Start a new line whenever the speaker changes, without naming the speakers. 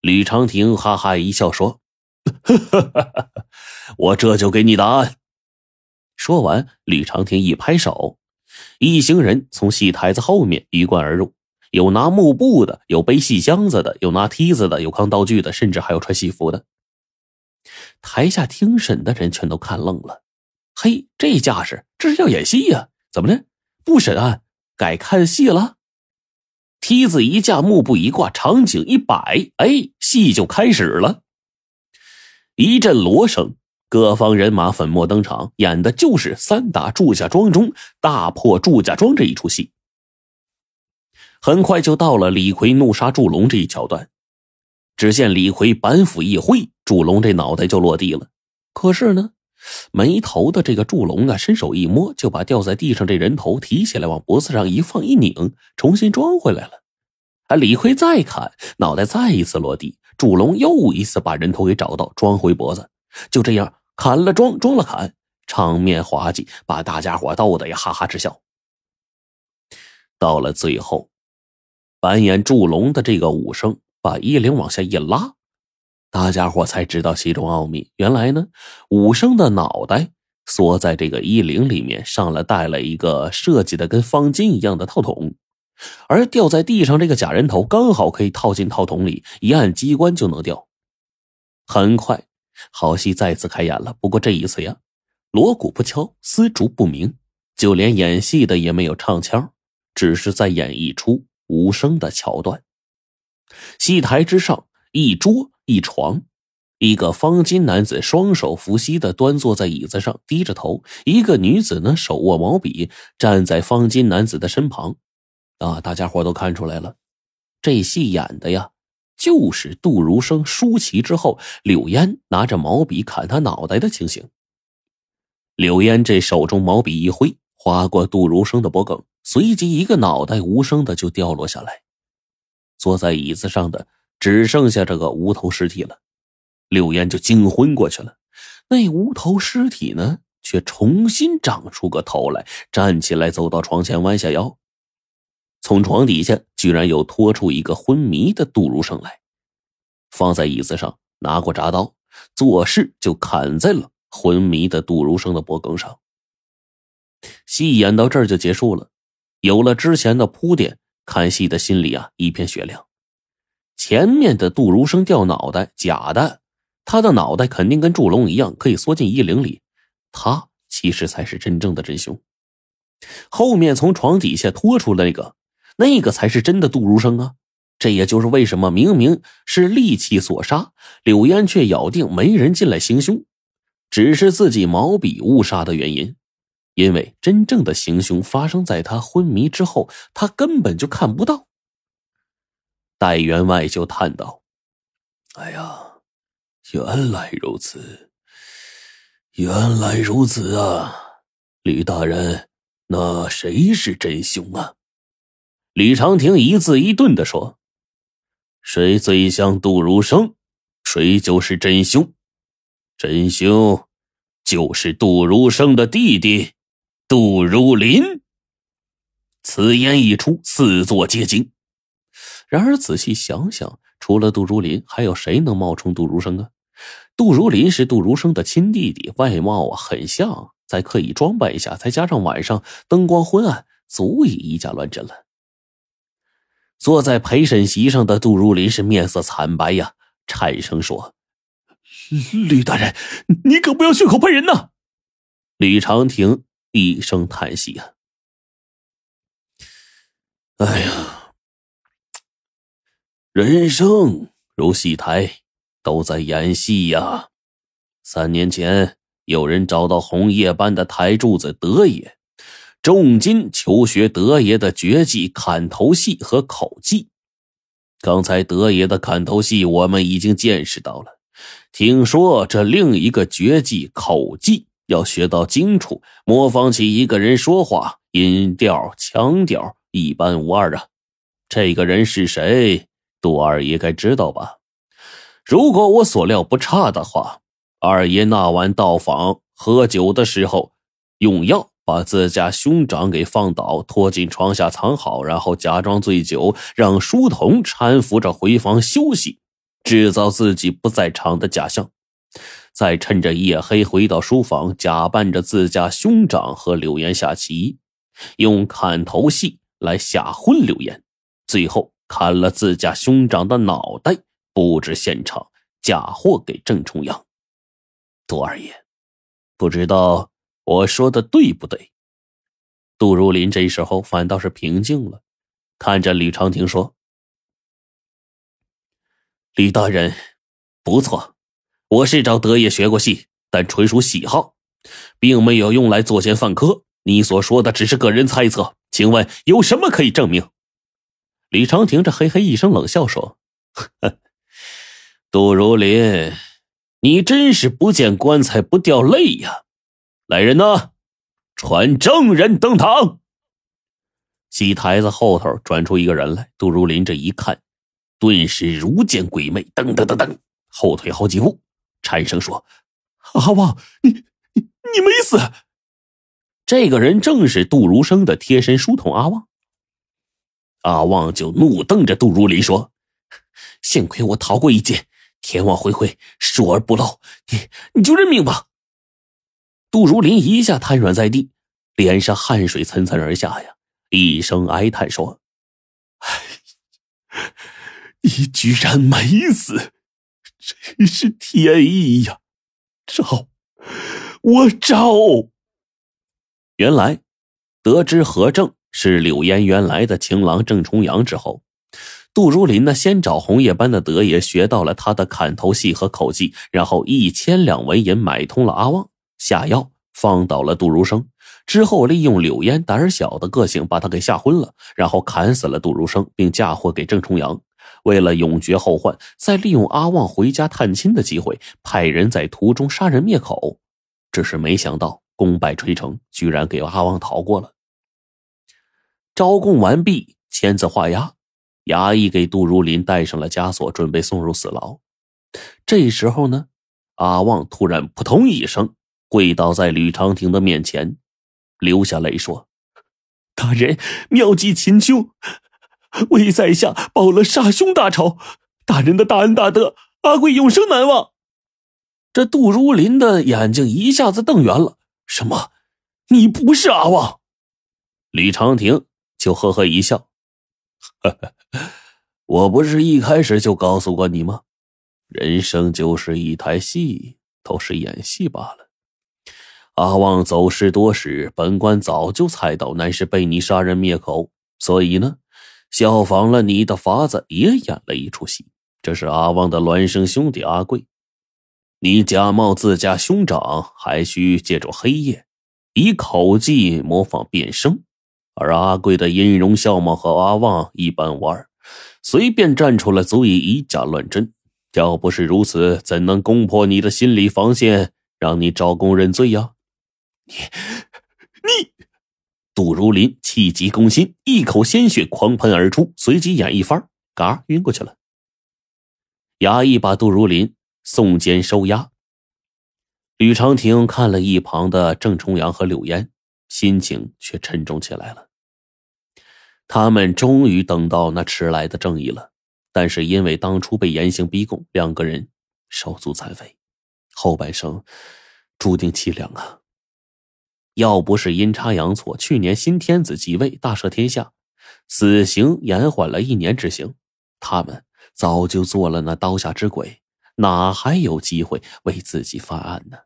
吕长亭哈哈一笑说：“我这就给你答案。”说完，吕长亭一拍手，一行人从戏台子后面鱼贯而入，有拿幕布的，有背戏箱子的，有拿梯子的，有扛道具的，甚至还有穿戏服的。台下听审的人全都看愣了：“嘿，这架势，这是要演戏呀？怎么的？不审案，改看戏了？”梯子一架，幕布一挂，场景一摆，哎，戏就开始了。一阵锣声，各方人马粉墨登场，演的就是三打祝家庄中大破祝家庄这一出戏。很快就到了李逵怒杀祝龙这一桥段。只见李逵板斧一挥，祝龙这脑袋就落地了。可是呢，没头的这个祝龙啊，伸手一摸，就把掉在地上这人头提起来，往脖子上一放一拧，重新装回来了。啊！李逵再砍，脑袋再一次落地，祝龙又一次把人头给找到，装回脖子。就这样砍了装，装了砍，场面滑稽，把大家伙逗得也哈哈直笑。到了最后，扮演祝龙的这个武生把衣领往下一拉，大家伙才知道其中奥秘。原来呢，武生的脑袋缩在这个衣领里面，上了带了一个设计的跟方巾一样的套筒。而掉在地上这个假人头刚好可以套进套筒里，一按机关就能掉。很快，好戏再次开演了。不过这一次呀，锣鼓不敲，丝竹不鸣，就连演戏的也没有唱腔，只是在演一出无声的桥段。戏台之上，一桌一床，一个方巾男子双手扶膝的端坐在椅子上，低着头；一个女子呢，手握毛笔，站在方巾男子的身旁。啊！大家伙都看出来了，这戏演的呀，就是杜如生输棋之后，柳烟拿着毛笔砍他脑袋的情形。柳烟这手中毛笔一挥，划过杜如生的脖颈，随即一个脑袋无声的就掉落下来。坐在椅子上的只剩下这个无头尸体了，柳烟就惊昏过去了。那无头尸体呢，却重新长出个头来，站起来走到床前，弯下腰。从床底下居然又拖出一个昏迷的杜如生来，放在椅子上，拿过铡刀，做事就砍在了昏迷的杜如生的脖颈上。戏演到这儿就结束了，有了之前的铺垫，看戏的心里啊一片雪亮。前面的杜如生掉脑袋假的，他的脑袋肯定跟祝龙一样可以缩进衣领里，他其实才是真正的真凶。后面从床底下拖出来那个。那个才是真的杜如生啊！这也就是为什么明明是利器所杀，柳烟却咬定没人进来行凶，只是自己毛笔误杀的原因。因为真正的行凶发生在他昏迷之后，他根本就看不到。戴员外就叹道：“
哎呀，原来如此，原来如此啊！吕大人，那谁是真凶啊？”
李长亭一字一顿的说：“谁最像杜如生，谁就是真凶。真凶就是杜如生的弟弟杜如林。”此言一出，四座皆惊。然而仔细想想，除了杜如林，还有谁能冒充杜如生啊？杜如林是杜如生的亲弟弟，外貌啊很像，再刻意装扮一下，再加上晚上灯光昏暗，足以以假乱真了。坐在陪审席上的杜如林是面色惨白呀，颤声说：“
吕大人，你可不要血口喷人呐！”
吕长亭一声叹息呀：“
哎呀，人生如戏台，都在演戏呀。三年前，有人找到红叶班的台柱子德爷。”重金求学德爷的绝技砍头戏和口技。刚才德爷的砍头戏我们已经见识到了，听说这另一个绝技口技要学到精处，模仿起一个人说话，音调、腔调一般无二啊。这个人是谁？杜二爷该知道吧？如果我所料不差的话，二爷那晚到访喝酒的时候用药。把自家兄长给放倒，拖进床下藏好，然后假装醉酒，让书童搀扶着回房休息。
制造自己不在场的假象，再趁着夜黑回到书房，假扮着自家兄长和柳岩下棋，用砍头戏来吓昏柳岩，最后砍了自家兄长的脑袋，布置现场，嫁祸给郑重阳。杜二爷，不知道我说的对不对？杜如林这时候反倒是平静了，看着李长廷说。李大人，不错，我是找德爷学过戏，但纯属喜好，并没有用来作奸犯科。你所说的只是个人猜测，请问有什么可以证明？李长廷这嘿嘿一声冷笑说：“ 杜如林，你真是不见棺材不掉泪呀！来人呐，传证人登堂。”戏台子后头转出一个人来，杜如林这一看。顿时如见鬼魅，噔噔噔噔，后退好几步，颤声说：“
阿旺，你你你没死。”
这个人正是杜如生的贴身书童阿旺。阿旺就怒瞪着杜如林说：“幸亏我逃过一劫，天网恢恢，疏而不漏，你你就认命吧。”杜如林一下瘫软在地，脸上汗水涔涔而下呀，一声哀叹说：“
哎。”你居然没死，真是天意呀！赵，我赵。
原来，得知何正是柳烟原来的情郎郑重阳之后，杜如林呢，先找红叶班的德爷学到了他的砍头戏和口技，然后一千两纹银买通了阿旺，下药放倒了杜如生，之后利用柳烟胆小的个性把他给吓昏了，然后砍死了杜如生，并嫁祸给郑重阳。为了永绝后患，再利用阿旺回家探亲的机会，派人在途中杀人灭口。只是没想到功败垂成，居然给阿旺逃过了。招供完毕，签字画押，衙役给杜如林戴上了枷锁，准备送入死牢。这时候呢，阿旺突然扑通一声跪倒在吕长亭的面前，流下泪说：“
大人，妙计秦琼。”为在下报了杀兄大仇，大人的大恩大德，阿贵永生难忘。
这杜如林的眼睛一下子瞪圆了：“什么？你不是阿旺？”吕长廷就呵呵一笑：“ 我不是一开始就告诉过你吗？人生就是一台戏，都是演戏罢了。阿旺走失多时，本官早就猜到乃是被你杀人灭口，所以呢。”效仿了你的法子，也演了一出戏。这是阿旺的孪生兄弟阿贵，你假冒自家兄长，还需借助黑夜，以口技模仿变声。而阿贵的音容笑貌和阿旺一般无二，随便站出来足以以假乱真。要不是如此，怎能攻破你的心理防线，让你招供认罪呀？
你，你。
杜如林气急攻心，一口鲜血狂喷而出，随即眼一翻，嘎晕过去了。衙役把杜如林送监收押。吕长亭看了一旁的郑重阳和柳烟，心情却沉重起来了。他们终于等到那迟来的正义了，但是因为当初被严刑逼供，两个人手足残废，后半生注定凄凉啊。要不是阴差阳错，去年新天子即位，大赦天下，死刑延缓了一年执行，他们早就做了那刀下之鬼，哪还有机会为自己翻案呢？